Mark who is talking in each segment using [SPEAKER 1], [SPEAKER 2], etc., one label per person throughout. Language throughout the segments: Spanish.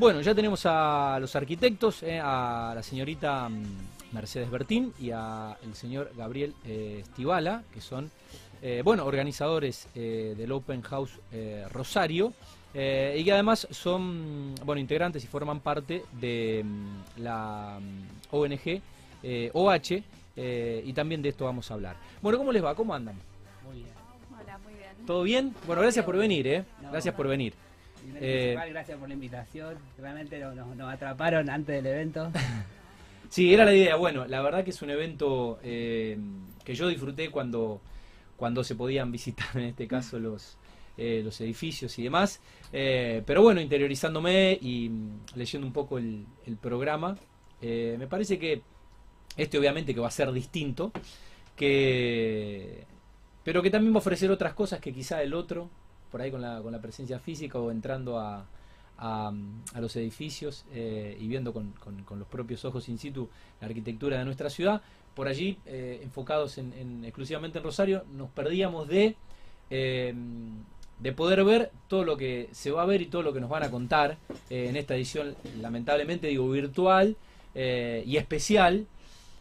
[SPEAKER 1] Bueno, ya tenemos a los arquitectos, eh, a la señorita mm, Mercedes Bertín y al señor Gabriel eh, Estivala, que son, eh, bueno, organizadores eh, del Open House eh, Rosario. eh, y que además son bueno integrantes y forman parte de mm, la mm, ONG eh, OH eh, y también de esto vamos a hablar. Bueno, ¿cómo les va? ¿Cómo andan?
[SPEAKER 2] Muy bien.
[SPEAKER 3] Hola, muy bien.
[SPEAKER 1] ¿Todo bien? Bueno, gracias por venir, ¿eh?
[SPEAKER 2] No,
[SPEAKER 1] Gracias por venir. Eh,
[SPEAKER 2] gracias por la invitación. Realmente nos, atraparon antes del evento.
[SPEAKER 1] Sí, era la idea. Bueno, la verdad que es un evento eh, que yo disfruté cuando, cuando se podían visitar, en este caso, los, eh, los edificios y demás. Pero bueno, interiorizándome y mm, leyendo un poco el, el programa, me parece que este obviamente que va a ser distinto, que pero que también va a ofrecer otras cosas que quizá el otro, por ahí con la, con la presencia física o entrando a, a, los edificios eh, y viendo con, con- los propios ojos in situ la arquitectura de nuestra ciudad, por allí, eh, enfocados en, en- exclusivamente en Rosario, nos perdíamos de, eh, de poder ver todo lo que se va a ver y todo lo que nos van a contar en esta edición, lamentablemente digo virtual y especial,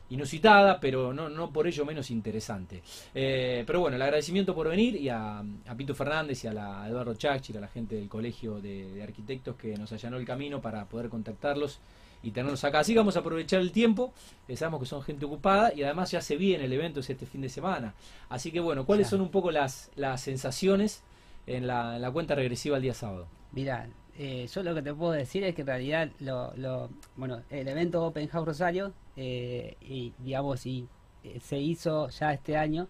[SPEAKER 1] inusitada, pero no, no por ello menos interesante. Eh, pero bueno, el agradecimiento por venir y a, a Pito Fernández y a, la, a Eduardo Chachir, a la gente del Colegio de, de Arquitectos que nos allanó el camino para poder contactarlos y tenerlos acá. Así que vamos a aprovechar el tiempo, eh, sabemos que son gente ocupada y además ya se viene el evento es este fin de semana. Así que bueno, ¿cuáles son un poco las, las sensaciones en la, en la cuenta regresiva el día sábado?
[SPEAKER 2] Mira, eh, yo lo que te puedo decir es que en realidad lo, lo- bueno, el evento Open House Rosario, eh, y digamos, y eh, se hizo ya este año,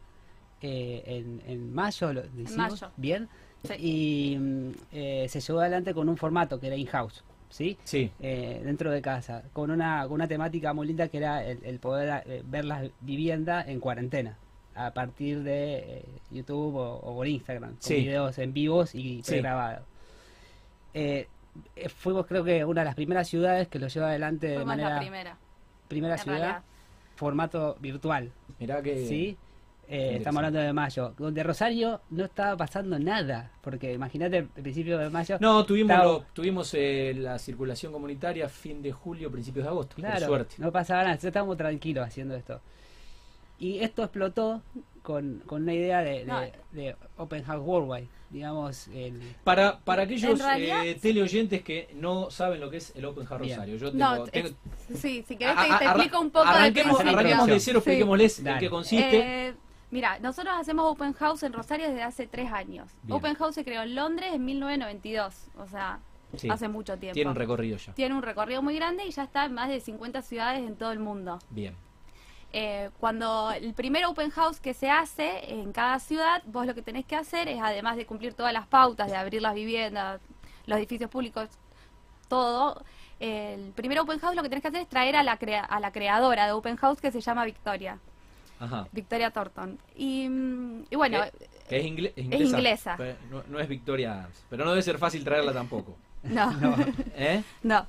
[SPEAKER 2] eh, en, en mayo lo hicimos,
[SPEAKER 3] mayo.
[SPEAKER 2] bien,
[SPEAKER 3] Sí.
[SPEAKER 2] y mm, eh, se llevó adelante con un formato que era in-house, ¿sí?
[SPEAKER 1] Sí,
[SPEAKER 2] eh, dentro de casa, con una, con una temática muy linda que era el, el poder eh, ver las viviendas en cuarentena, a partir de eh, YouTube o, o por Instagram, con
[SPEAKER 1] Sí.
[SPEAKER 2] videos en vivos y
[SPEAKER 1] Sí.
[SPEAKER 2] pregrabados. Eh, eh, fuimos creo que una de las primeras ciudades que lo lleva adelante de
[SPEAKER 3] Fuimos
[SPEAKER 2] manera
[SPEAKER 3] la primera.
[SPEAKER 2] primera
[SPEAKER 3] en
[SPEAKER 2] ciudad,
[SPEAKER 3] realidad.
[SPEAKER 2] formato virtual,
[SPEAKER 1] mirá que...
[SPEAKER 2] ¿sí? Eh, estamos hablando de mayo, donde Rosario no estaba pasando nada, porque imagínate el principio de mayo,
[SPEAKER 1] No, tuvimos,
[SPEAKER 2] Estaba-
[SPEAKER 1] lo- tuvimos eh, la circulación comunitaria fin de julio, principios de agosto, por
[SPEAKER 2] Claro,
[SPEAKER 1] suerte.
[SPEAKER 2] no pasaba nada, estábamos tranquilos haciendo esto. Y esto explotó con, con una idea de, de-
[SPEAKER 3] No.
[SPEAKER 2] de Open House Worldwide, digamos, el,
[SPEAKER 1] Para, para aquellos
[SPEAKER 3] realidad-
[SPEAKER 1] eh, teleoyentes que no saben lo que es el Open House
[SPEAKER 2] Bien.
[SPEAKER 1] Rosario, yo
[SPEAKER 3] No,
[SPEAKER 1] tengo, tengo-
[SPEAKER 3] es- sí, si querés
[SPEAKER 1] a-
[SPEAKER 3] te, te
[SPEAKER 1] arra-
[SPEAKER 3] explico un poco
[SPEAKER 1] arranquemos, arranquemos de cero,
[SPEAKER 3] Sí.
[SPEAKER 1] expliquémosles en qué consiste.
[SPEAKER 3] Eh, mira, nosotros hacemos Open House en Rosario desde hace tres años.
[SPEAKER 1] Bien.
[SPEAKER 3] Open House se creó en Londres en 1992, o sea,
[SPEAKER 1] Sí,
[SPEAKER 3] hace mucho tiempo.
[SPEAKER 1] tiene un recorrido ya.
[SPEAKER 3] Tiene un recorrido muy grande y ya está en más de 50 ciudades en todo el mundo.
[SPEAKER 1] Bien.
[SPEAKER 3] Eh, cuando el primer open house que se hace en cada ciudad, vos lo que tenés que hacer es, además de cumplir todas las pautas, de abrir las viviendas, los edificios públicos, todo, eh, el primer open house lo que tenés que hacer es traer a la, crea- a la creadora de open house que se llama Victoria,
[SPEAKER 1] Ajá.
[SPEAKER 3] Victoria Thornton. Y, mm, y bueno,
[SPEAKER 1] es, ingle- es inglesa.
[SPEAKER 3] inglesa.
[SPEAKER 1] Pero No, no es Victoria Adams. Pero no debe ser fácil traerla tampoco.
[SPEAKER 3] no.
[SPEAKER 1] ¿Eh?
[SPEAKER 3] No.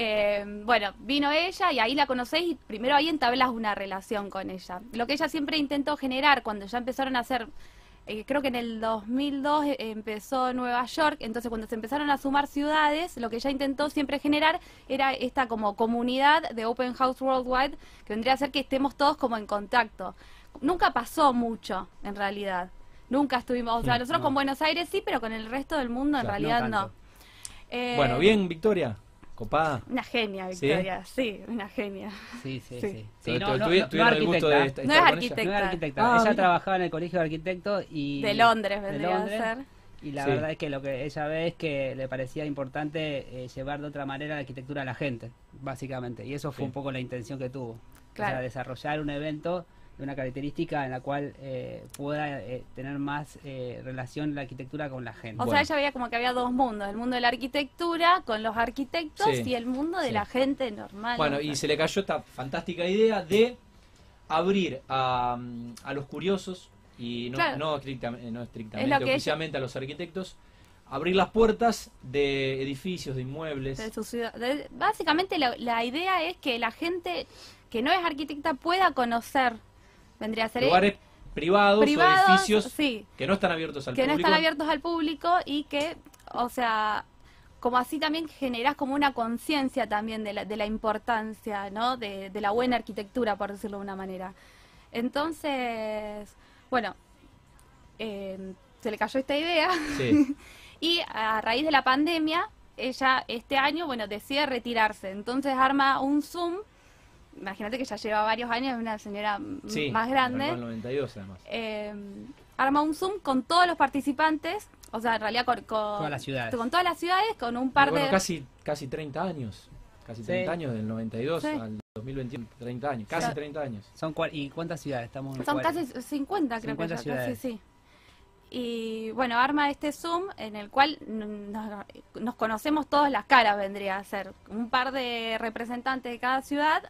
[SPEAKER 3] Eh, bueno, vino ella y ahí la conocéis y primero ahí entablas una relación con ella. Lo que ella siempre intentó generar cuando ya empezaron a hacer, eh, creo que en el 2002 eh, empezó Nueva York, entonces cuando se empezaron a sumar ciudades, lo que ella intentó siempre generar era esta como comunidad de Open House Worldwide, que vendría a ser que estemos todos como en contacto. Nunca pasó mucho, en realidad. Nunca estuvimos, o sea,
[SPEAKER 1] Mm,
[SPEAKER 3] nosotros
[SPEAKER 2] no.
[SPEAKER 3] con Buenos Aires sí, pero con el resto del mundo en realidad
[SPEAKER 2] no.
[SPEAKER 3] Eh,
[SPEAKER 1] Bueno, bien, Victoria. Copada.
[SPEAKER 3] una genia,
[SPEAKER 1] ¿Sí?
[SPEAKER 3] Victoria, sí, una genia.
[SPEAKER 2] sí, sí,
[SPEAKER 3] Sí.
[SPEAKER 2] no, no,
[SPEAKER 1] tuvi-
[SPEAKER 2] no, arquitecta,
[SPEAKER 3] es
[SPEAKER 1] con ella.
[SPEAKER 2] no
[SPEAKER 3] arquitecta.
[SPEAKER 1] Ah,
[SPEAKER 2] ella
[SPEAKER 1] mira.
[SPEAKER 2] trabajaba en el colegio de arquitectos y...
[SPEAKER 3] De Londres
[SPEAKER 2] de
[SPEAKER 3] vendría
[SPEAKER 2] Londres,
[SPEAKER 3] a ser.
[SPEAKER 2] Y la
[SPEAKER 1] Sí.
[SPEAKER 2] verdad es que lo que ella ve es que le parecía importante eh, llevar de otra manera la arquitectura a la gente, básicamente. Y eso fue
[SPEAKER 1] Sí.
[SPEAKER 2] un poco la intención que tuvo. O sea, desarrollar un evento de una característica en la cual eh, pueda eh, tener más eh, relación la arquitectura con la gente.
[SPEAKER 3] O
[SPEAKER 1] Bueno.
[SPEAKER 3] sea, ella veía como que había dos mundos, el mundo de la arquitectura con los arquitectos
[SPEAKER 1] Sí.
[SPEAKER 3] y el mundo de
[SPEAKER 1] Sí.
[SPEAKER 3] la gente normal.
[SPEAKER 1] Bueno, y se le cayó esta fantástica idea de abrir a, a los curiosos y no,
[SPEAKER 3] Claro.
[SPEAKER 1] no, estrictamente, no estrictamente,
[SPEAKER 3] Es lo que
[SPEAKER 1] oficialmente a los arquitectos, abrir las puertas de edificios, de inmuebles.
[SPEAKER 3] de su ciudad. de- básicamente la, la idea es que la gente que no es arquitecta pueda conocer, vendría a ser
[SPEAKER 1] lugares privados,
[SPEAKER 3] privados,
[SPEAKER 1] o edificios
[SPEAKER 3] sí,
[SPEAKER 1] que no están abiertos al
[SPEAKER 3] que no
[SPEAKER 1] público.
[SPEAKER 3] están abiertos al público y que, o sea, como así también generás como una conciencia también de la, de la importancia, ¿no? De, de la buena arquitectura, por decirlo de una manera. Entonces, bueno, eh, se le cayó esta idea
[SPEAKER 1] Sí.
[SPEAKER 3] y a raíz de la pandemia, ella este año, bueno, decide retirarse. Entonces arma un Zoom. Imagínate que ya lleva varios años, es una señora
[SPEAKER 1] Sí,
[SPEAKER 3] más grande.
[SPEAKER 1] el 92 además.
[SPEAKER 3] Eh, arma un Zoom con todos los participantes, o sea, en realidad con, con
[SPEAKER 2] Todas las ciudades.
[SPEAKER 3] con todas las ciudades, con un par
[SPEAKER 1] bueno,
[SPEAKER 3] de...
[SPEAKER 1] casi, casi 30 años. Casi 30
[SPEAKER 2] Sí.
[SPEAKER 1] años, del 92
[SPEAKER 3] Sí.
[SPEAKER 1] al 2021. 30 años, casi
[SPEAKER 3] Sí.
[SPEAKER 1] 30 años.
[SPEAKER 2] Son ¿Y cuántas ciudades estamos? en
[SPEAKER 3] Son
[SPEAKER 2] cuál-
[SPEAKER 3] casi 50, creo
[SPEAKER 2] 50
[SPEAKER 3] que ya,
[SPEAKER 2] ciudades.
[SPEAKER 3] casi sí. Y bueno, arma este Zoom en el cual nos, nos conocemos todas las caras, vendría a ser. Un par de representantes de cada ciudad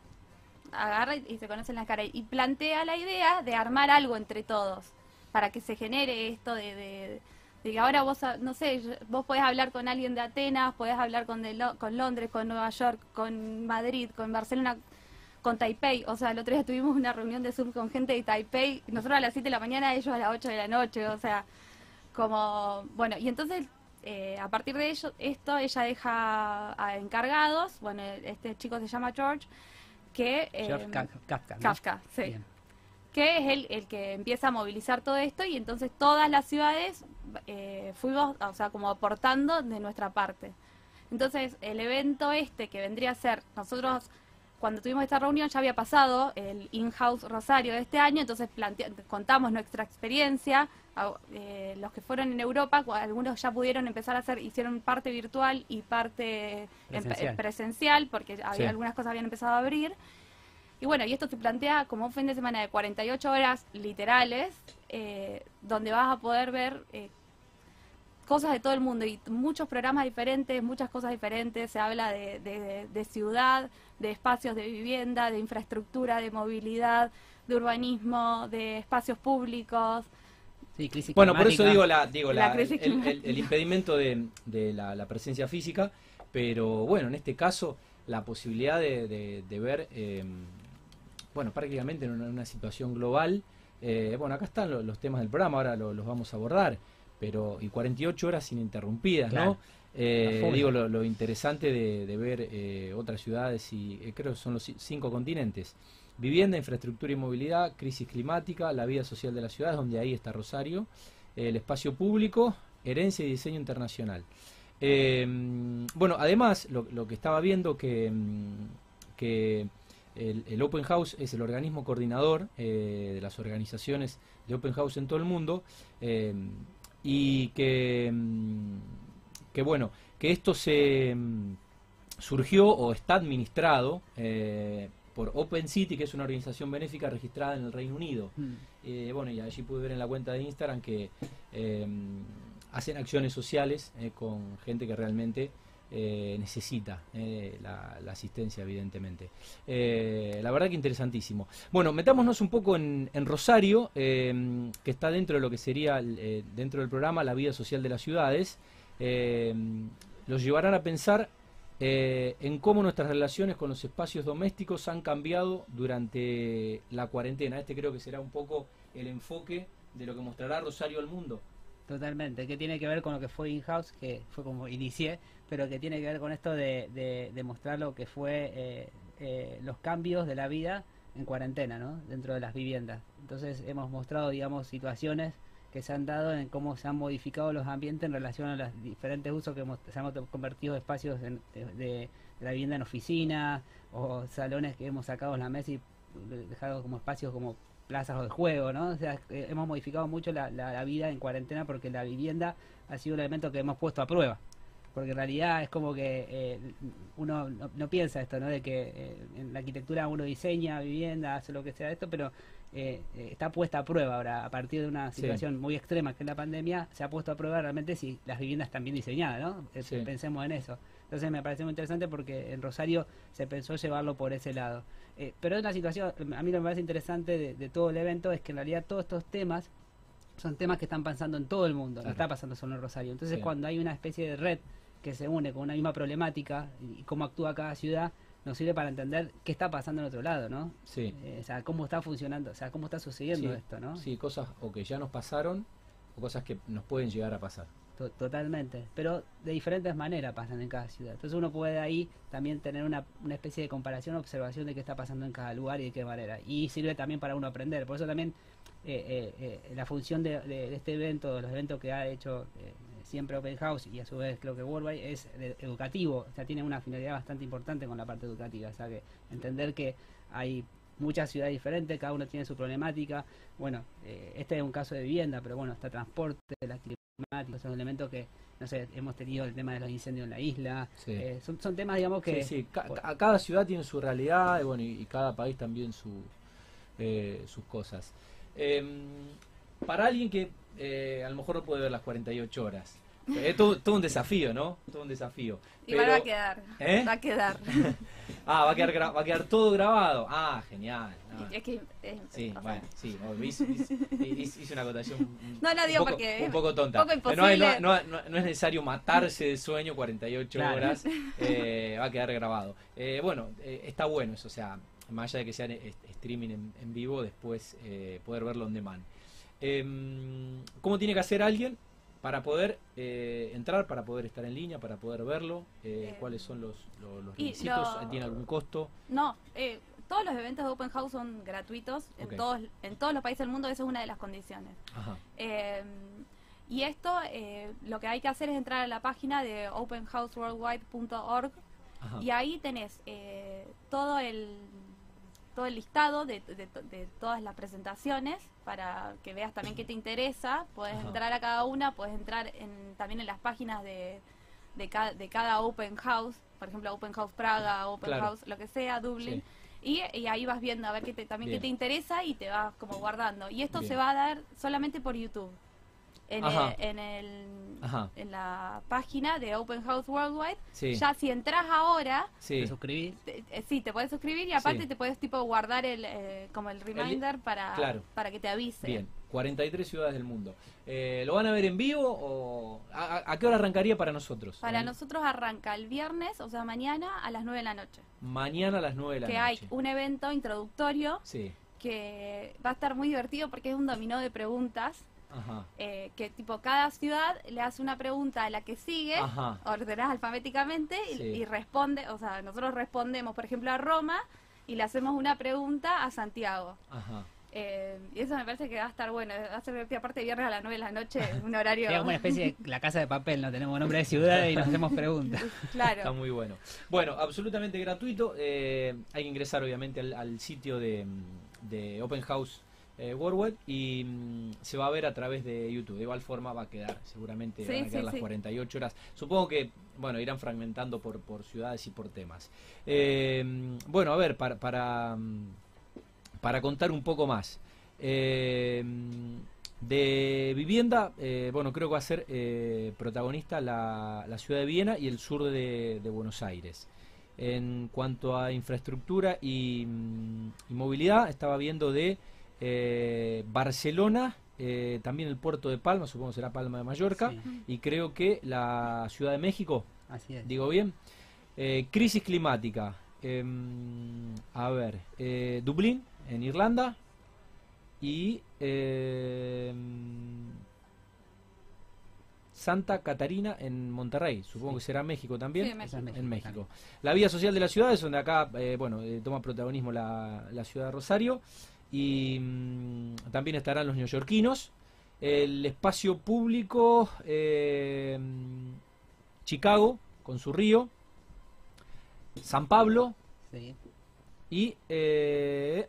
[SPEAKER 3] agarra y, y se conocen las caras. Y plantea la idea de armar algo entre todos, para que se genere esto de, de- que ahora vos, no sé, vos podés hablar con alguien de Atenas, podés hablar con, de con Londres, con Nueva York, con Madrid, con Barcelona, con Taipei. O sea, el otro día tuvimos una reunión de Zoom con gente de Taipei, nosotros a las 7 de la mañana, ellos a las 8 de la noche. O sea, como, bueno, y entonces eh, a partir de ello, esto ella deja a encargados, bueno, este chico se llama George, que... Eh,
[SPEAKER 2] Ka- Kafka. ¿no?
[SPEAKER 3] Kafka, sí
[SPEAKER 2] Bien.
[SPEAKER 3] que es el, el que empieza a movilizar todo esto y entonces todas las ciudades eh, fuimos, o sea, como aportando de nuestra parte. Entonces, el evento este que vendría a ser, nosotros cuando tuvimos esta reunión ya había pasado el in-house Rosario de este año, entonces contamos nuestra experiencia, eh, los que fueron en Europa, algunos ya pudieron empezar a hacer, hicieron parte virtual y parte en-
[SPEAKER 2] Presencial.
[SPEAKER 3] presencial porque había,
[SPEAKER 1] Sí.
[SPEAKER 3] algunas cosas habían empezado a abrir. Y bueno, y esto se plantea como un fin de semana de 48 horas literales, eh, donde vas a poder ver eh, cosas de todo el mundo y muchos programas diferentes, muchas cosas diferentes. Se habla de, de- de ciudad, de espacios de vivienda, de infraestructura, de movilidad, de urbanismo, de espacios públicos.
[SPEAKER 2] Sí, crisis
[SPEAKER 1] Bueno, por eso digo, la, digo
[SPEAKER 3] La
[SPEAKER 1] la-
[SPEAKER 3] crisis
[SPEAKER 1] el, el- el impedimento de, de la, la presencia física, pero bueno, en este caso la posibilidad de, de- de ver, eh, bueno, prácticamente en una, una situación global, eh, bueno, acá están lo- los, temas del programa, ahora lo- los vamos a abordar, pero y 48 horas ininterrumpidas,
[SPEAKER 2] Claro.
[SPEAKER 1] ¿no? Eh, digo, lo, lo interesante de, de ver eh, otras ciudades y eh, creo que son los ci- cinco continentes. Vivienda, infraestructura y movilidad, crisis climática, la vida social de las ciudades, donde ahí está Rosario, el espacio público, herencia y diseño internacional. Eh, bueno, además, lo, lo que estaba viendo que, mm, que el, el Open House es el organismo coordinador de las organizaciones de Open House en todo el mundo eh, y que, mm, que bueno, que esto se mm, surgió o está administrado eh, por Open City, que es una organización benéfica registrada en el Reino Unido.
[SPEAKER 2] Mm.
[SPEAKER 1] Eh, bueno, y allí pude ver en la cuenta de Instagram que eh, hacen acciones sociales eh, con gente que realmente eh, necesita eh, la, la asistencia, evidentemente. Eh, la verdad que interesantísimo. Bueno, metámonos un poco en, en Rosario, eh, que está dentro de lo que sería, eh, dentro del programa, la vida social de las ciudades. Eh, los llevarán a pensar eh, en cómo nuestras relaciones con los espacios domésticos han cambiado durante la cuarentena. Este creo que será un poco el enfoque de lo que mostrará Rosario al mundo.
[SPEAKER 2] Totalmente, que tiene que ver con lo que fue in-house, que fue como inicié, pero que tiene que ver con esto de, de, mostrar lo que fue eh, eh, los cambios de la vida en cuarentena, ¿no? Dentro de las viviendas. Entonces hemos mostrado, digamos, situaciones que se han dado en cómo se han modificado los ambientes en relación a los diferentes usos que hemos, se han convertido espacios en- de- de la vivienda en oficina o salones que hemos sacado en la mesa y dejado como espacios como plazas de juego, ¿no? O sea, eh, hemos modificado mucho la, la- la vida en cuarentena porque la vivienda ha sido un elemento que hemos puesto a prueba. Porque en realidad es como que eh, uno no, no piensa esto, ¿no? De que eh, en la arquitectura uno diseña vivienda, hace lo que sea esto, pero eh, está puesta a prueba ahora. A partir de una
[SPEAKER 1] Sí.
[SPEAKER 2] situación muy extrema que es la pandemia, se ha puesto a prueba realmente si las viviendas están bien diseñadas, ¿no?
[SPEAKER 1] Sí.
[SPEAKER 2] Pensemos en eso. Entonces me parece muy interesante porque en Rosario se pensó llevarlo por ese lado. Eh, pero es una situación, a mí lo que me parece interesante de, de todo el evento es que en realidad todos estos temas son temas que están pasando en todo el mundo, no está pasando solo en Rosario. Entonces
[SPEAKER 1] Sí.
[SPEAKER 2] cuando hay una especie de red que se une con una misma problemática y cómo actúa cada ciudad, nos sirve para entender qué está pasando en otro lado, ¿no?
[SPEAKER 1] Sí.
[SPEAKER 2] Eh, o sea, cómo está funcionando, o sea, cómo está sucediendo
[SPEAKER 1] Sí,
[SPEAKER 2] esto, ¿no?
[SPEAKER 1] Sí, cosas o que ya nos pasaron o cosas que nos pueden llegar a pasar.
[SPEAKER 2] To- totalmente. Pero de diferentes maneras pasan en cada ciudad. Entonces uno puede ahí también tener una, una especie de comparación, observación de qué está pasando en cada lugar y de qué manera. Y sirve también para uno aprender. Por eso también eh, eh, eh, la función de, este evento, de los eventos que ha hecho siempre Open House y a su vez creo que Worldwide es educativo. O sea, tiene una finalidad bastante importante con la parte educativa. O sea, que entender que hay muchas ciudades diferentes, cada uno tiene su problemática. Bueno, eh, este es un caso de vivienda, pero bueno, está transporte, la climática, son elementos que, no sé, hemos tenido el tema de los incendios en la isla.
[SPEAKER 1] Sí.
[SPEAKER 2] eh, son, son temas, digamos, que...
[SPEAKER 1] Sí, sí, ca- ca- cada ciudad tiene su realidad y, bueno, y, y cada país también su, eh, sus cosas. Em, para alguien que eh, a lo mejor no puede ver las 48 horas, es todo, todo un desafío, ¿no? Todo un desafío.
[SPEAKER 3] Igual
[SPEAKER 1] Pero-
[SPEAKER 3] va a quedar.
[SPEAKER 1] ¿Eh?
[SPEAKER 3] Va a quedar.
[SPEAKER 1] Ah, va a quedar, va a quedar todo grabado. Ah, genial. No.
[SPEAKER 3] Es que, eh,
[SPEAKER 1] Sí, bueno, sí, hice, hice- hice- hice una acotación un- poco,
[SPEAKER 3] porque
[SPEAKER 1] un poco tonta.
[SPEAKER 3] un poco
[SPEAKER 1] no, hay- no,
[SPEAKER 3] imposible.
[SPEAKER 1] no- no es necesario matarse de sueño 48
[SPEAKER 2] Claro.
[SPEAKER 1] horas, eh, va a quedar grabado. Eh, bueno, eh, está bueno eso, o sea, más allá de que sea streaming en, en vivo, después eh, poder verlo on demand. Em, ¿Cómo tiene que hacer alguien para poder eh, entrar, para poder estar en línea, para poder verlo? Eh, ¿Cuáles son los, los, los
[SPEAKER 3] y
[SPEAKER 1] requisitos?
[SPEAKER 3] lo-
[SPEAKER 1] ¿Tiene algún costo?
[SPEAKER 3] No, eh, todos los eventos de Open House son gratuitos en, todos, en todos los países del mundo, esa es una de las condiciones.
[SPEAKER 1] Ajá.
[SPEAKER 3] Eh, y esto, eh, lo que hay que hacer es entrar a la página de openhouseworldwide.org y ahí tenés eh, todo el todo el listado de, de- de todas las presentaciones para que veas también qué te interesa. Puedes
[SPEAKER 1] Ajá.
[SPEAKER 3] entrar a cada una, puedes entrar en, también en las páginas de, de, ca- de cada Open House, por ejemplo, Open House Praga, Open
[SPEAKER 1] Claro.
[SPEAKER 3] House, lo que sea, Dublin. Y, y ahí vas viendo a ver qué te, también
[SPEAKER 1] Bien.
[SPEAKER 3] qué te interesa y te vas como guardando. Y esto
[SPEAKER 1] Bien.
[SPEAKER 3] se va a dar solamente por YouTube. En,
[SPEAKER 1] Ajá.
[SPEAKER 3] el- en, el,
[SPEAKER 1] Ajá.
[SPEAKER 3] en la página de Open House Worldwide.
[SPEAKER 1] Sí.
[SPEAKER 3] Ya si entras ahora,
[SPEAKER 1] sí.
[SPEAKER 2] ¿Te suscribís?
[SPEAKER 3] te- eh, sí, te puedes suscribir y aparte
[SPEAKER 1] Sí.
[SPEAKER 3] te puedes tipo guardar el eh, como el reminder para,
[SPEAKER 1] claro.
[SPEAKER 3] para que te avise.
[SPEAKER 1] Bien, 43 ciudades del mundo. Eh, ¿Lo van a ver en vivo o a, a- qué hora arrancaría para nosotros?
[SPEAKER 3] Para
[SPEAKER 1] En-
[SPEAKER 3] nosotros arranca el viernes, o sea, mañana a las 9 de la noche.
[SPEAKER 1] Mañana a las 9 de la
[SPEAKER 3] que
[SPEAKER 1] noche.
[SPEAKER 3] hay un evento introductorio
[SPEAKER 1] Sí,
[SPEAKER 3] que va a estar muy divertido porque es un dominó de preguntas.
[SPEAKER 1] Ajá.
[SPEAKER 3] eh, que tipo cada ciudad le hace una pregunta a la que sigue,
[SPEAKER 1] Ajá.
[SPEAKER 3] ordenás alfabéticamente y,
[SPEAKER 1] Sí.
[SPEAKER 3] y responde, o sea, nosotros respondemos, por ejemplo, a Roma y le hacemos una pregunta a Santiago.
[SPEAKER 1] Ajá.
[SPEAKER 3] Eh, y eso me parece que va a estar bueno, va a ser divertido, aparte viernes a las 9 de la noche, un horario...
[SPEAKER 2] Es como una especie de la casa de papel, no tenemos nombre de ciudad y nos hacemos preguntas.
[SPEAKER 1] Está
[SPEAKER 3] claro.
[SPEAKER 1] muy bueno. Bueno, absolutamente gratuito. eh, hay que ingresar obviamente al, al sitio de, de Open House eh, y mm, se va a ver a través de YouTube. De igual forma va a quedar, seguramente
[SPEAKER 3] Sí,
[SPEAKER 1] van a quedar
[SPEAKER 3] sí,
[SPEAKER 1] las
[SPEAKER 3] sí.
[SPEAKER 1] 48 horas. Supongo que, bueno, irán fragmentando por, por ciudades y por temas. Eh, bueno, a ver, para, para, mm, para contar un poco más. Eh, de vivienda, eh, bueno, creo que va a ser protagonista la, la ciudad de Viena y el sur de, de Buenos Aires. En cuanto a infraestructura y, mm, y movilidad, estaba viendo de eh, Barcelona, eh, también el puerto de Palma, supongo que será Palma de Mallorca,
[SPEAKER 2] Sí,
[SPEAKER 1] y creo que la Ciudad de México,
[SPEAKER 2] así es.
[SPEAKER 1] digo bien. Eh, crisis climática. em, a ver, eh, Dublín, en Irlanda. Y em, Santa Catarina, en Monterrey. Supongo que será México también.
[SPEAKER 3] Sí, México.
[SPEAKER 2] Esa es México,
[SPEAKER 1] En México. La vida social de la ciudad es donde acá, eh, bueno, eh, toma protagonismo la, la ciudad de Rosario. Y mm, también estarán los neoyorquinos. El espacio público, eh, Chicago, con su río. San Pablo
[SPEAKER 2] Sí.
[SPEAKER 1] y eh,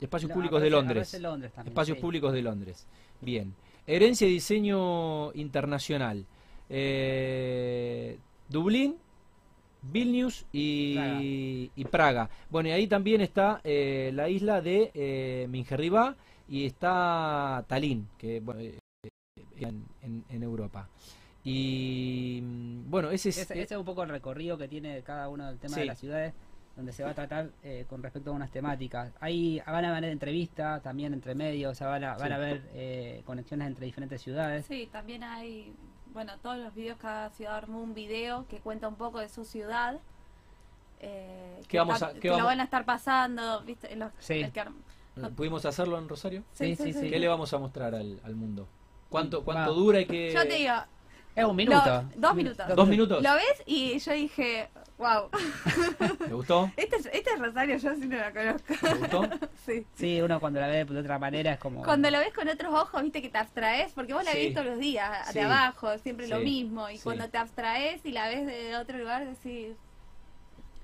[SPEAKER 1] espacios
[SPEAKER 2] No,
[SPEAKER 1] públicos de Londres.
[SPEAKER 2] también,
[SPEAKER 1] Espacios
[SPEAKER 2] sí.
[SPEAKER 1] públicos de Londres. Bien. Herencia y diseño internacional. Eh, Dublín, Vilnius y
[SPEAKER 2] Praga.
[SPEAKER 1] y Praga. Bueno, y ahí también está eh, la isla de eh, y está Tallinn, que bueno, eh, en, en- en Europa. Y mm, bueno, ese es...
[SPEAKER 2] Ese, ese es un poco el recorrido que tiene cada uno del tema
[SPEAKER 1] Sí.
[SPEAKER 2] de las ciudades, donde se va a tratar eh, con respecto a unas temáticas. Ahí van a haber entrevistas también entre medios, o sea, van a, van
[SPEAKER 1] Sí.
[SPEAKER 2] a haber eh, conexiones entre diferentes ciudades.
[SPEAKER 3] Sí, también hay, bueno, todos los videos, cada ciudad armó un video que cuenta un poco de su ciudad. Eh,
[SPEAKER 1] ¿Qué
[SPEAKER 3] que
[SPEAKER 1] vamos
[SPEAKER 3] está-
[SPEAKER 1] a- qué
[SPEAKER 3] que
[SPEAKER 1] vamos-
[SPEAKER 3] lo van a estar pasando, ¿viste? Los-
[SPEAKER 2] Sí.
[SPEAKER 3] el que arm-
[SPEAKER 1] ¿Pudimos hacerlo en Rosario?
[SPEAKER 2] Sí, sí, sí.
[SPEAKER 1] ¿Qué le vamos a mostrar al, al mundo? ¿Cuánto, cuánto
[SPEAKER 2] Va.
[SPEAKER 1] dura y que...
[SPEAKER 3] Yo te digo,
[SPEAKER 2] Es un minuto.
[SPEAKER 3] Lo- dos minutos.
[SPEAKER 1] ¿Dos minutos?
[SPEAKER 3] lo ves y yo dije, wow,
[SPEAKER 1] ¿Te gustó?
[SPEAKER 3] este, es- este es Rosario, yo sí no la conozco.
[SPEAKER 1] ¿Te gustó?
[SPEAKER 3] sí.
[SPEAKER 2] Sí, uno cuando la ve de otra manera es como...
[SPEAKER 3] Cuando lo ves con otros ojos, viste que te abstraes, porque vos la
[SPEAKER 1] Sí.
[SPEAKER 3] ves todos los días,
[SPEAKER 1] Sí.
[SPEAKER 3] de abajo, siempre lo
[SPEAKER 1] Sí.
[SPEAKER 3] mismo. Y
[SPEAKER 1] Sí.
[SPEAKER 3] cuando te abstraes y la ves de otro lugar, decís,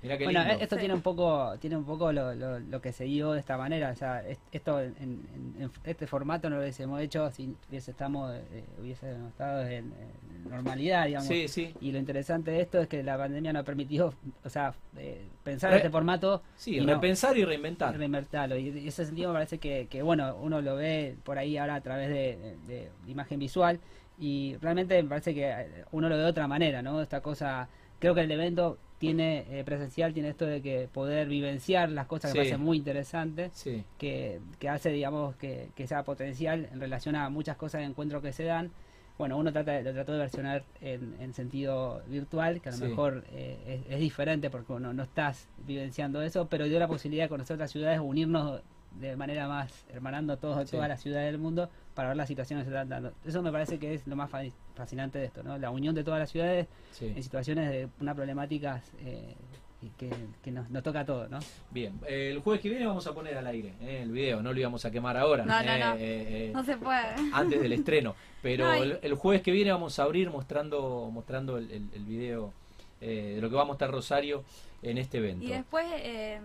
[SPEAKER 2] Bueno,
[SPEAKER 1] lindo.
[SPEAKER 2] esto
[SPEAKER 3] Sí.
[SPEAKER 2] tiene un poco, tiene un poco lo, lo, lo que se dio de esta manera. O sea, es- esto en, en- en este formato no lo hubiésemos hecho si hubiese estamos, eh, hubiésemos estado en, en normalidad, digamos.
[SPEAKER 1] Sí, sí.
[SPEAKER 2] Y lo interesante de esto es que la pandemia nos permitió, o sea, eh, pensar
[SPEAKER 1] Re-
[SPEAKER 2] este formato
[SPEAKER 1] Sí,
[SPEAKER 2] y no-
[SPEAKER 1] repensar y reinventar.
[SPEAKER 2] reinvertirlo. Y en ese sentido me parece que, que, bueno, uno lo ve por ahí ahora a través de, de- de imagen visual y realmente me parece que uno lo ve de otra manera, ¿no? Esta cosa, creo que el evento tiene eh, presencial, tiene esto de que poder vivenciar las cosas
[SPEAKER 1] Sí.
[SPEAKER 2] que me parece muy interesante,
[SPEAKER 1] Sí,
[SPEAKER 2] que, que hace, digamos, que, que sea potencial en relación a muchas cosas de encuentro que se dan. Bueno, uno trata lo trató de versionar en, en sentido virtual, que a lo
[SPEAKER 1] Sí.
[SPEAKER 2] mejor eh, es, es diferente porque uno no estás vivenciando eso, pero dio la posibilidad de conocer otras ciudades, unirnos de manera más, hermanando todos,
[SPEAKER 1] Sí.
[SPEAKER 2] todas las ciudades del mundo para ver las situaciones que se están dando. Eso me parece que es lo más fa- fascinante de esto, ¿no? La unión de todas las ciudades
[SPEAKER 1] sí.
[SPEAKER 2] en situaciones de una problemática eh, y que, que nos, nos toca a todos, ¿no?
[SPEAKER 1] Bien, eh, el jueves que viene vamos a poner al aire eh, el video, no lo íbamos a quemar ahora.
[SPEAKER 3] No, no,
[SPEAKER 1] eh,
[SPEAKER 3] no.
[SPEAKER 1] eh, eh,
[SPEAKER 3] no se puede.
[SPEAKER 1] antes del estreno. Pero
[SPEAKER 3] No, y-
[SPEAKER 1] el, el jueves que viene vamos a abrir mostrando mostrando el, el- el video eh, de lo que va a mostrar Rosario en este evento.
[SPEAKER 3] Y después, eh,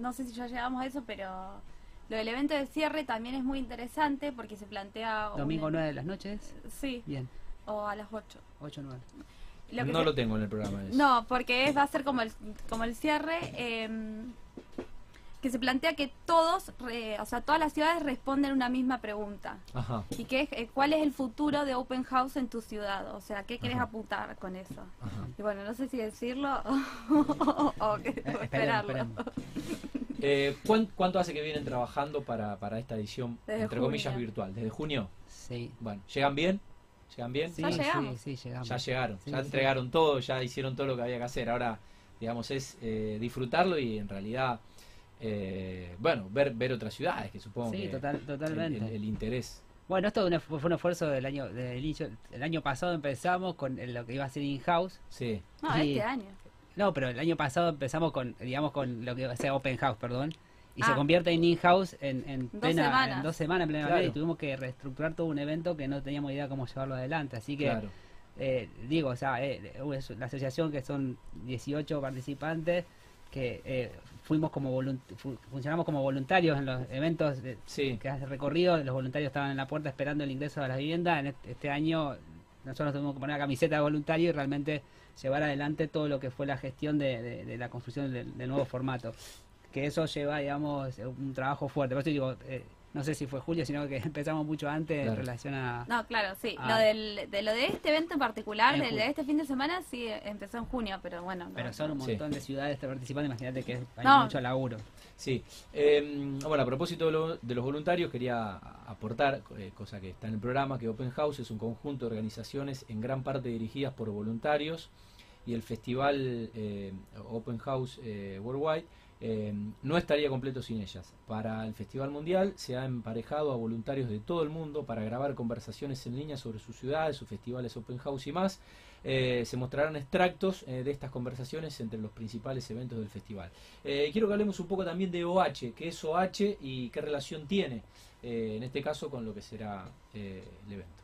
[SPEAKER 3] no sé si ya llegamos a eso, pero lo del evento de cierre también es muy interesante porque se plantea... un-
[SPEAKER 2] Domingo 9 de las noches,
[SPEAKER 3] Sí,
[SPEAKER 2] bien,
[SPEAKER 3] o a las 8.
[SPEAKER 2] 8 9.
[SPEAKER 3] Lo que
[SPEAKER 1] no
[SPEAKER 3] se-
[SPEAKER 1] lo tengo en el programa. ese.
[SPEAKER 3] No, porque es- va a ser como el, como el cierre, eh, que se plantea que todos, re- o sea, todas las ciudades responden una misma pregunta.
[SPEAKER 1] Ajá,
[SPEAKER 3] ¿Y qué es, eh, cuál es el futuro de Open House en tu ciudad? O sea, ¿qué querés
[SPEAKER 1] Ajá.
[SPEAKER 3] apuntar con eso?
[SPEAKER 1] ajá.
[SPEAKER 3] Y bueno, no sé si decirlo o, o que- o
[SPEAKER 2] esperemos,
[SPEAKER 3] esperarlo.
[SPEAKER 2] esperemos.
[SPEAKER 1] Eh, ¿cuán- ¿Cuánto hace que vienen trabajando para, para esta edición,
[SPEAKER 3] Desde
[SPEAKER 1] entre comillas, virtual? ¿Desde junio?
[SPEAKER 2] Sí.
[SPEAKER 1] Bueno, ¿llegan bien? ¿Llegan bien?
[SPEAKER 2] Sí,
[SPEAKER 3] Ya
[SPEAKER 2] sí,
[SPEAKER 3] llegamos.
[SPEAKER 2] sí, llegamos.
[SPEAKER 1] Ya llegaron,
[SPEAKER 2] Sí,
[SPEAKER 1] ya
[SPEAKER 2] sí.
[SPEAKER 1] entregaron todo, ya hicieron todo lo que había que hacer. Ahora, digamos, es eh, disfrutarlo y en realidad, eh, bueno, ver ver otras ciudades, que supongo
[SPEAKER 2] Sí,
[SPEAKER 1] que
[SPEAKER 2] total- totalmente.
[SPEAKER 1] El, el interés.
[SPEAKER 2] Bueno, esto fue un- fue un esfuerzo del año, del inicio, el año pasado empezamos con lo que iba a ser in-house.
[SPEAKER 1] Sí,
[SPEAKER 3] No,
[SPEAKER 2] Sí.
[SPEAKER 3] este año.
[SPEAKER 2] No, pero el año pasado empezamos con, digamos, con lo que va a ser open house, perdón. Y se
[SPEAKER 3] Ah.
[SPEAKER 2] convierte en in-house en, en,
[SPEAKER 3] Dos
[SPEAKER 2] plena-
[SPEAKER 3] semanas.
[SPEAKER 2] en dos semanas en plena
[SPEAKER 1] Claro.
[SPEAKER 2] y tuvimos que reestructurar todo un evento que no teníamos idea cómo llevarlo adelante. Así que,
[SPEAKER 1] claro.
[SPEAKER 2] eh, digo, o sea, eh, es la asociación que son 18 participantes que eh, fuimos como volunt- fu- funcionamos como voluntarios en los eventos de-
[SPEAKER 1] Sí,
[SPEAKER 2] que hace recorrido, los voluntarios estaban en la puerta esperando el ingreso a la vivienda. En este, este año nosotros tuvimos que poner la camiseta de voluntario y realmente llevar adelante todo lo que fue la gestión de, de- de la construcción del, del nuevo formato. Que eso lleva, digamos, un trabajo fuerte. Por eso digo, eh, no sé si fue julio, sino que empezamos mucho antes en relación a...
[SPEAKER 3] No, claro, sí. Lo del, de lo de este evento en particular,
[SPEAKER 2] En
[SPEAKER 3] de este fin de semana, sí empezó en junio, pero bueno. no-
[SPEAKER 2] Pero son un
[SPEAKER 1] Sí.
[SPEAKER 2] montón de ciudades participando, imagínate que hay
[SPEAKER 3] No.
[SPEAKER 2] mucho laburo.
[SPEAKER 1] sí. Eh, bueno, a propósito de, lo- de los voluntarios, quería aportar, eh, cosa que está en el programa, que Open House es un conjunto de organizaciones en gran parte dirigidas por voluntarios y el festival eh, Open House eh, Worldwide eh, no estaría completo sin ellas. Para el Festival Mundial se ha emparejado a voluntarios de todo el mundo para grabar conversaciones en línea sobre sus ciudades, sus festivales Open House y más. Eh, se mostrarán extractos eh, de estas conversaciones entre los principales eventos del festival. Quiero que hablemos un poco también de OH, qué es OH y qué relación tiene, en este caso, con lo que será el evento.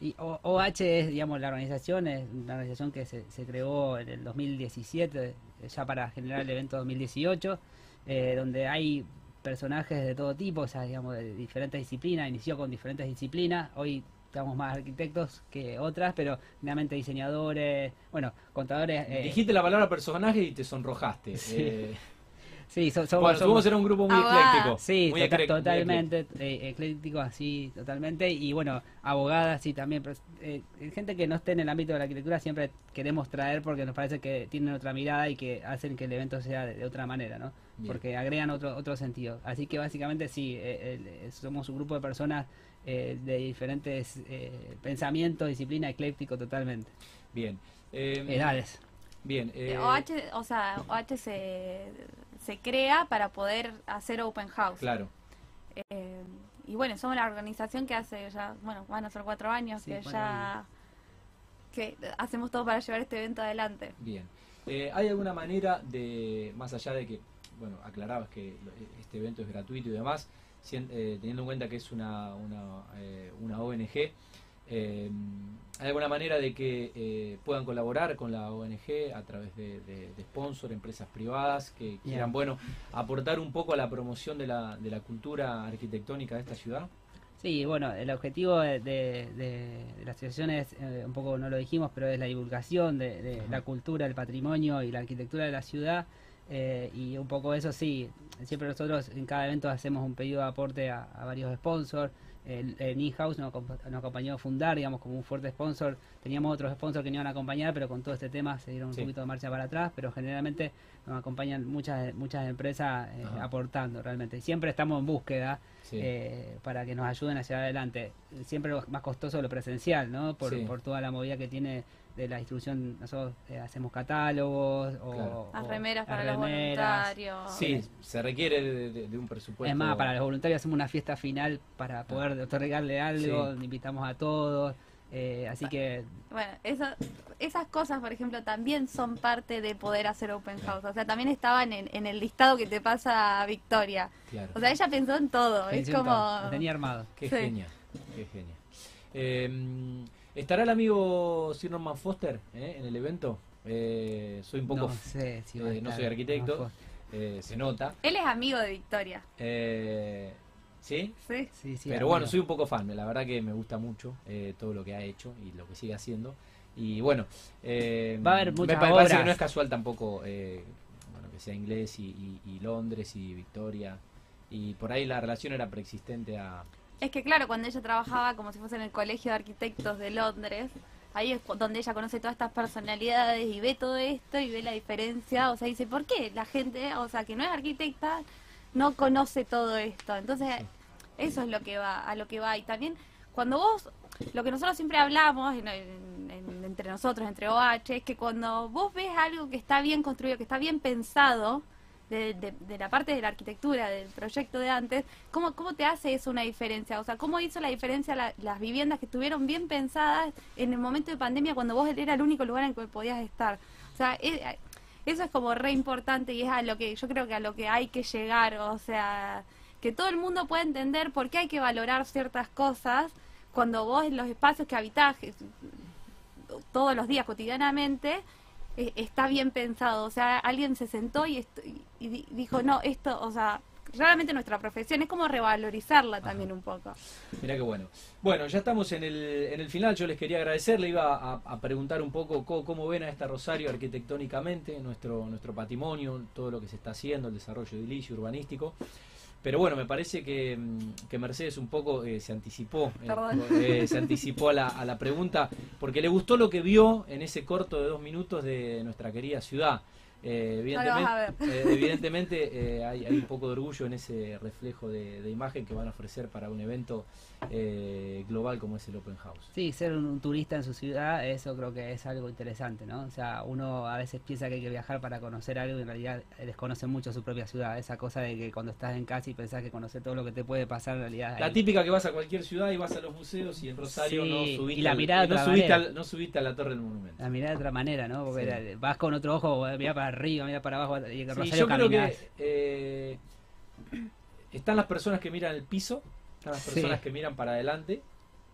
[SPEAKER 2] Y OH es, digamos, la organización, es una organización que se, se creó en el 2017, eh, ya para generar el evento 2018, eh, donde hay personajes de todo tipo, o sea, digamos, de diferentes disciplinas, inició con diferentes disciplinas, hoy estamos más arquitectos que otras, pero finalmente diseñadores, bueno, contadores... eh,
[SPEAKER 1] Dijiste la palabra personaje y te sonrojaste.
[SPEAKER 2] Sí.
[SPEAKER 1] Eh,
[SPEAKER 2] sí, so- somos,
[SPEAKER 1] bueno,
[SPEAKER 2] somos-
[SPEAKER 1] somos era un grupo muy
[SPEAKER 3] Abogada.
[SPEAKER 1] ecléctico.
[SPEAKER 2] Sí,
[SPEAKER 1] muy
[SPEAKER 2] tota- totalmente, eh, ecléctico, así, totalmente. Y bueno, abogadas, sí, también. pero, eh, gente que no esté en el ámbito de la arquitectura siempre queremos traer porque nos parece que tienen otra mirada y que hacen que el evento sea de, de otra manera, ¿no?
[SPEAKER 1] Bien.
[SPEAKER 2] Porque agregan otro, otro sentido. Así que básicamente sí, eh, somos un grupo de personas eh, de diferentes eh, pensamientos, disciplina, ecléctico totalmente.
[SPEAKER 1] Bien. Eh,
[SPEAKER 2] Edades.
[SPEAKER 1] Bien. eh,
[SPEAKER 3] OH, o sea, OH se, se crea para poder hacer open house.
[SPEAKER 1] Claro.
[SPEAKER 3] Eh, y bueno, somos la organización que hace ya, bueno, van a ser cuatro años
[SPEAKER 2] Sí,
[SPEAKER 3] que ya que hacemos todo para llevar este evento adelante.
[SPEAKER 1] Bien. Eh, ¿Hay alguna manera de, más allá de que, bueno, aclarabas que este evento es gratuito y demás, sien- eh, teniendo en cuenta que es una, una, eh, una ONG, eh, ¿hay alguna manera de que eh, puedan colaborar con la ONG a través de, de, de sponsor, empresas privadas que quieran, bueno, aportar un poco a la promoción de la, de la cultura arquitectónica de esta ciudad?
[SPEAKER 2] Sí, bueno, el objetivo de, de- de- la asociación es, eh, un poco no lo dijimos, pero es la divulgación de, la cultura, el patrimonio y la arquitectura de la ciudad. eh, y un poco eso sí, siempre nosotros en cada evento hacemos un pedido de aporte a, a varios sponsors. El, el In-House nos, acompa- nos acompañó a fundar, digamos, como un fuerte sponsor. Teníamos otros sponsors que nos iban a acompañar, pero con todo este tema se dieron un
[SPEAKER 1] Sí.
[SPEAKER 2] poquito de marcha para atrás. Pero generalmente nos acompañan muchas muchas empresas eh, aportando realmente. Y siempre estamos en búsqueda
[SPEAKER 1] Sí.
[SPEAKER 2] eh, para que nos ayuden a llevar adelante. Siempre lo más costoso lo presencial, ¿no? Por,
[SPEAKER 1] Sí.
[SPEAKER 2] por toda la movida que tiene de la distribución. Nosotros eh, hacemos catálogos o,
[SPEAKER 1] Claro.
[SPEAKER 2] O
[SPEAKER 3] remeras para los voluntarios.
[SPEAKER 1] Sí, se requiere de, de- de un presupuesto.
[SPEAKER 2] Es más, para los voluntarios hacemos una fiesta final para poder otorgarle algo,
[SPEAKER 1] Sí.
[SPEAKER 2] invitamos a todos. eh, así que
[SPEAKER 3] Bueno, eso, esas cosas, por ejemplo, también son parte de poder hacer open house. O sea, también estaban en, en el listado que te pasa Victoria.
[SPEAKER 1] Claro.
[SPEAKER 3] O sea, ella pensó en todo. Es como...
[SPEAKER 2] lo tenía armado.
[SPEAKER 1] Qué
[SPEAKER 3] Sí.
[SPEAKER 1] genial, qué genial. Eh, ¿Estará el amigo Sir Norman Foster eh, en el evento? Eh, soy un poco...
[SPEAKER 2] no sé si va a
[SPEAKER 1] eh, no soy arquitecto, eh, se nota.
[SPEAKER 3] Él es amigo de Victoria.
[SPEAKER 1] Eh, ¿Sí?
[SPEAKER 3] Sí.
[SPEAKER 2] sí, sí,
[SPEAKER 1] Pero
[SPEAKER 2] amigo.
[SPEAKER 1] bueno, soy un poco fan, la verdad que me gusta mucho eh, todo lo que ha hecho y lo que sigue haciendo. Y bueno, eh,
[SPEAKER 2] Va a haber
[SPEAKER 1] me
[SPEAKER 2] muchas
[SPEAKER 1] pa- parece que no es casual tampoco eh, bueno, que sea inglés y, y- y Londres y Victoria. Y por ahí la relación era preexistente a...
[SPEAKER 3] Es que claro, cuando ella trabajaba como si fuese en el Colegio de Arquitectos de Londres, ahí es donde ella conoce todas estas personalidades y ve todo esto y ve la diferencia. O sea, dice, ¿por qué la gente, o sea, que no es arquitecta, no conoce todo esto? Entonces, eso es lo que va, a lo que va. Y también, cuando vos, lo que nosotros siempre hablamos en- entre nosotros, entre OH, es que cuando vos ves algo que está bien construido, que está bien pensado, de, de- de la parte de la arquitectura, del proyecto de antes, ¿cómo, cómo te hace eso una diferencia? O sea, ¿cómo hizo la diferencia la- las viviendas que estuvieron bien pensadas en el momento de pandemia cuando vos era el único lugar en que podías estar? O sea, e- eso es como re importante y es a lo que yo creo que a lo que hay que llegar, o sea, que todo el mundo pueda entender por qué hay que valorar ciertas cosas cuando vos en los espacios que habitás eh, todos los días cotidianamente eh, está bien pensado, o sea, alguien se sentó y, y- y di- dijo, no, esto, o sea, realmente nuestra profesión es como revalorizarla también un poco.
[SPEAKER 1] Mira qué bueno. Bueno, ya estamos en el, en el final. Yo les quería agradecer. Le iba a, a preguntar un poco cómo, cómo ven a esta Rosario arquitectónicamente, nuestro, nuestro patrimonio, todo lo que se está haciendo, el desarrollo edilicio, urbanístico. Pero bueno, me parece que, mm, que Mercedes un poco eh, se anticipó, eh, eh, se anticipó a la, a la pregunta, porque le gustó lo que vio en ese corto de dos minutos de nuestra querida ciudad. Eh, evidentemente, eh, evidentemente eh, hay, hay un poco de orgullo en ese reflejo de, de imagen que van a ofrecer para un evento eh, global como es el Open House.
[SPEAKER 2] Sí, ser un, un turista en su ciudad, eso creo que es algo interesante, ¿no? O sea, uno a veces piensa que hay que viajar para conocer algo y en realidad desconoce mucho su propia ciudad. Esa cosa de que cuando estás en casa y pensás que conoces todo lo que te puede pasar en realidad.
[SPEAKER 1] La
[SPEAKER 2] ahí-
[SPEAKER 1] típica que vas a cualquier ciudad y vas a los museos y en Rosario
[SPEAKER 2] Sí,
[SPEAKER 1] no
[SPEAKER 2] y
[SPEAKER 1] subiste,
[SPEAKER 2] la mirada
[SPEAKER 1] no, subiste
[SPEAKER 2] manera.
[SPEAKER 1] al- no subiste a la Torre del Monumento.
[SPEAKER 2] La mirada de otra manera, ¿no? Porque
[SPEAKER 1] Sí.
[SPEAKER 2] vas con otro ojo, mira para arriba, mira para abajo, y
[SPEAKER 1] Sí,
[SPEAKER 2] Rosario
[SPEAKER 1] yo creo que eh, están las personas que miran el piso, están las
[SPEAKER 2] Sí.
[SPEAKER 1] personas que miran para adelante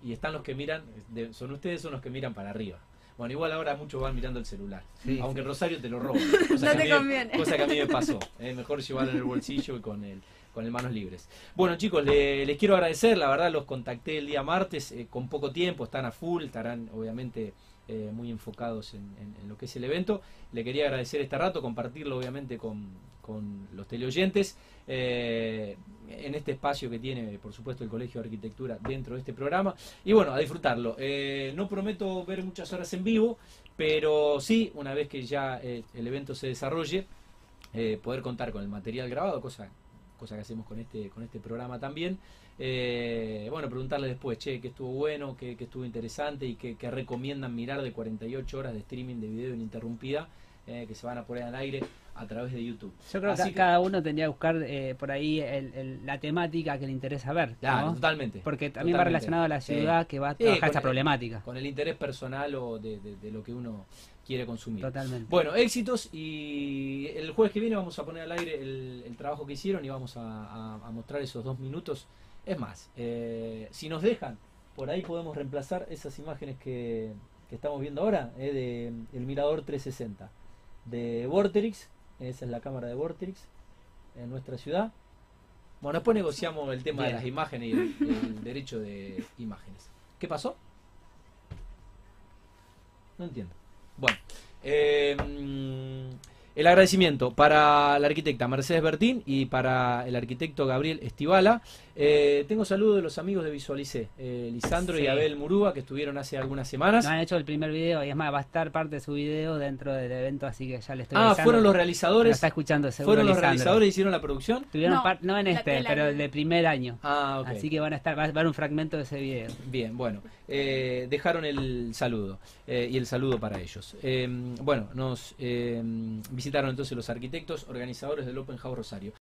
[SPEAKER 1] y están los que miran, de- son ustedes son los que miran para arriba. Bueno, igual ahora muchos van mirando el celular,
[SPEAKER 2] Sí,
[SPEAKER 1] aunque. Rosario te lo roba. Cosa,
[SPEAKER 3] No
[SPEAKER 1] que,
[SPEAKER 3] te
[SPEAKER 1] a mí,
[SPEAKER 3] conviene.
[SPEAKER 1] cosa que a mí me pasó. Es mejor llevarlo en el bolsillo y con el con el manos libres. Bueno chicos, le- les quiero agradecer, la verdad los contacté el día martes eh, con poco tiempo, están a full, estarán obviamente eh, muy enfocados en, lo que es el evento. Le quería agradecer este rato, compartirlo obviamente con, con los teleoyentes eh, en este espacio que tiene, por supuesto, el Colegio de Arquitectura dentro de este programa. Y bueno, a disfrutarlo. Eh, no prometo ver muchas horas en vivo, pero sí, una vez que ya el evento se desarrolle, poder contar con el material grabado, cosa cosa que hacemos con este con este programa también. Eh, bueno, preguntarle después, che, que estuvo bueno, que, que estuvo interesante y que, que recomiendan mirar de 48 horas de streaming de video ininterrumpida eh, que se van a poner al aire a través de YouTube.
[SPEAKER 2] Yo creo
[SPEAKER 1] Así
[SPEAKER 2] que, cada uno tendría que buscar eh, por ahí el- el- la temática que le interesa ver.
[SPEAKER 1] totalmente.
[SPEAKER 2] Porque también va relacionado a la
[SPEAKER 1] Sí.
[SPEAKER 2] ciudad que va a trabajar esta
[SPEAKER 1] el-
[SPEAKER 2] problemática.
[SPEAKER 1] Con el interés personal o de, de- de lo que uno quiere consumir.
[SPEAKER 2] Totalmente.
[SPEAKER 1] Bueno, éxitos y el jueves que viene vamos a poner al aire el, el trabajo que hicieron y vamos a, a- a mostrar esos dos minutos. Es más, eh, si nos dejan, por ahí podemos reemplazar esas imágenes que, que estamos viendo ahora, eh, de el Mirador 360 de Vorterix, esa es la cámara de Vorterix en nuestra ciudad. Bueno, después negociamos el tema de las imágenes y el, el derecho de imágenes. ¿Qué pasó? No entiendo. Bueno, eh, el agradecimiento para la arquitecta Mercedes Bertín y para el arquitecto Gabriel Estivala. Eh, tengo saludos de los amigos de Visualicé, eh, Lisandro y. Abel Murúa, que estuvieron hace algunas semanas.
[SPEAKER 2] No han hecho el primer video y es más, va a estar parte de su video dentro del evento, así que ya le estoy
[SPEAKER 1] Ah,
[SPEAKER 2] avisando.
[SPEAKER 1] fueron los
[SPEAKER 2] Lo
[SPEAKER 1] realizadores.
[SPEAKER 2] está escuchando seguro
[SPEAKER 1] Fueron los
[SPEAKER 2] Lisandro.
[SPEAKER 1] realizadores y hicieron la producción.
[SPEAKER 2] Tuvieron
[SPEAKER 3] No,
[SPEAKER 2] no en
[SPEAKER 3] la
[SPEAKER 2] este,
[SPEAKER 3] tela
[SPEAKER 2] pero el de primer año.
[SPEAKER 1] Ah, ok.
[SPEAKER 2] Así que van a estar, va a haber un fragmento de ese video.
[SPEAKER 1] Bien, bueno, eh, dejaron el saludo eh, y el saludo para ellos. Eh, bueno, nos eh, visitaron entonces los arquitectos organizadores del Open House Rosario.